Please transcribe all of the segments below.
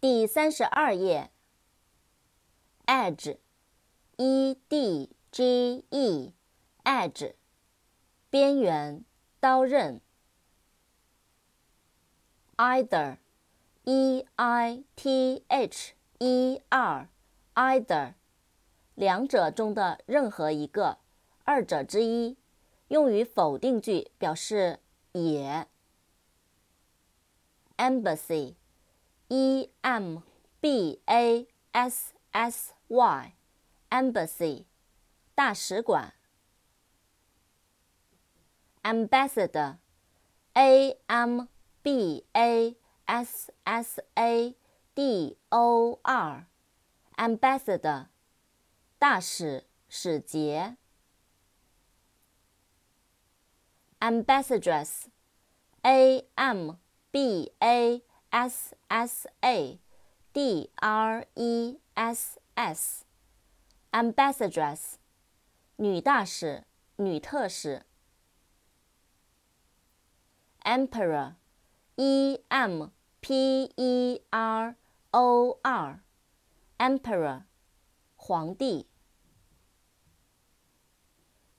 第三十二页。edge，e d g e，edge，边缘，刀刃。either，e i t h e r，either，两者中的任何一个，二者之一，用于否定句，表示也。embassy e m b a s s y，embassy，大使馆。ambassador，a m b a s s a d o r，ambassador，大使使节 Ambassadress A M B A S S A D O R, s s a d r e s s，ambassadress，女大使、女特使。emperor，e m p e r o r，emperor，皇帝。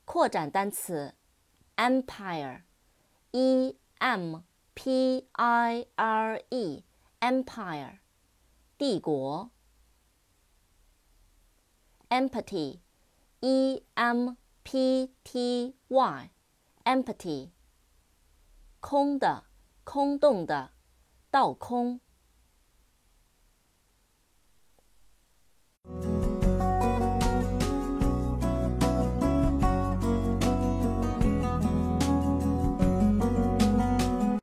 扩展单词，empire，e m。P I R E，empire，帝国。empty，E M P T Y，empty，空的，空洞的，倒空。